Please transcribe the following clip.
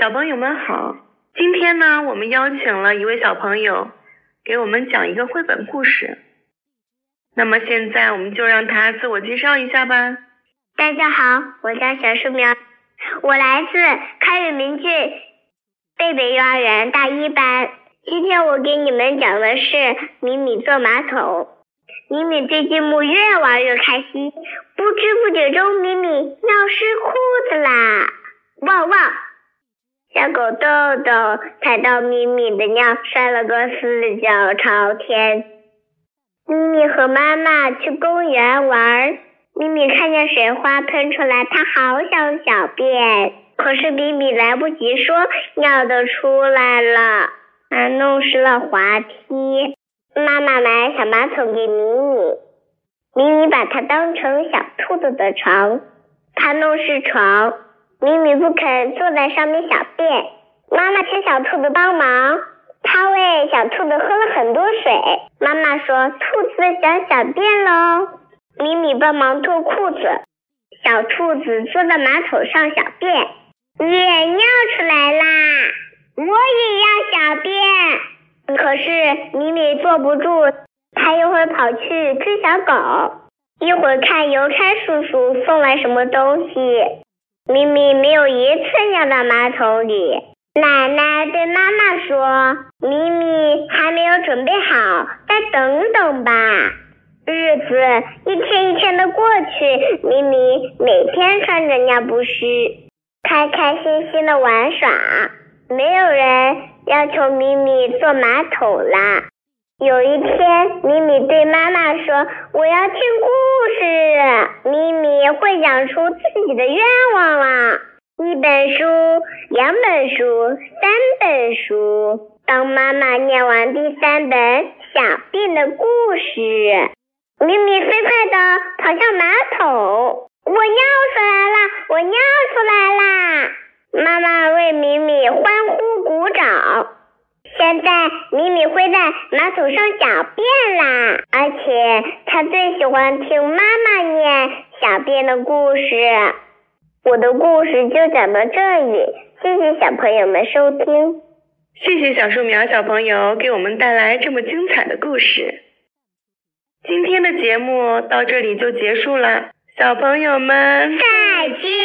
小朋友们好，今天呢，我们邀请了一位小朋友给我们讲一个绘本故事。那么现在我们就让他自我介绍一下吧。大家好，我叫小树苗，我来自开远明郡贝贝幼儿园大一班。今天我给你们讲的是米米坐马桶。米米对积木越玩越开心，不知不觉中，米米尿湿裤子啦！汪汪！小狗豆豆踩到米米的尿，摔了个四脚朝天。米米和妈妈去公园玩，米米看见水花喷出来，它好想小便，可是米米来不及说，尿都出来了，还弄湿了滑梯。妈妈买小马桶给米米，米米把它当成小兔子的床，它弄湿床，米米不肯坐在上面小便。妈妈请小兔子帮忙，它喂小兔子喝了很多水。妈妈说：“兔子想小便喽。”米米帮忙脱裤子，小兔子坐在马桶上小便，也尿出来啦！我也要小便。可是米米坐不住，它一会跑去追小狗，一会儿看邮差叔叔送来什么东西。咪咪没有一次尿到马桶里。奶奶对妈妈说：“咪咪还没有准备好，再等等吧。”日子一天一天的过去，咪咪每天穿着尿不湿，开开心心的玩耍。没有人要求咪咪坐马桶啦。有一天，米米对妈妈说：“我要听故事。”米米会讲出自己的愿望啦。一本书，两本书，三本书。当妈妈念完第三本小便的故事，米米飞快地跑向马桶。我尿出来了！我尿出来啦！妈妈为米米欢呼鼓掌。现在米米会在马桶上小便啦，而且他最喜欢听妈妈念小便的故事。我的故事就讲到这里，谢谢小朋友们收听。谢谢小树苗小朋友给我们带来这么精彩的故事。今天的节目到这里就结束了，小朋友们再见。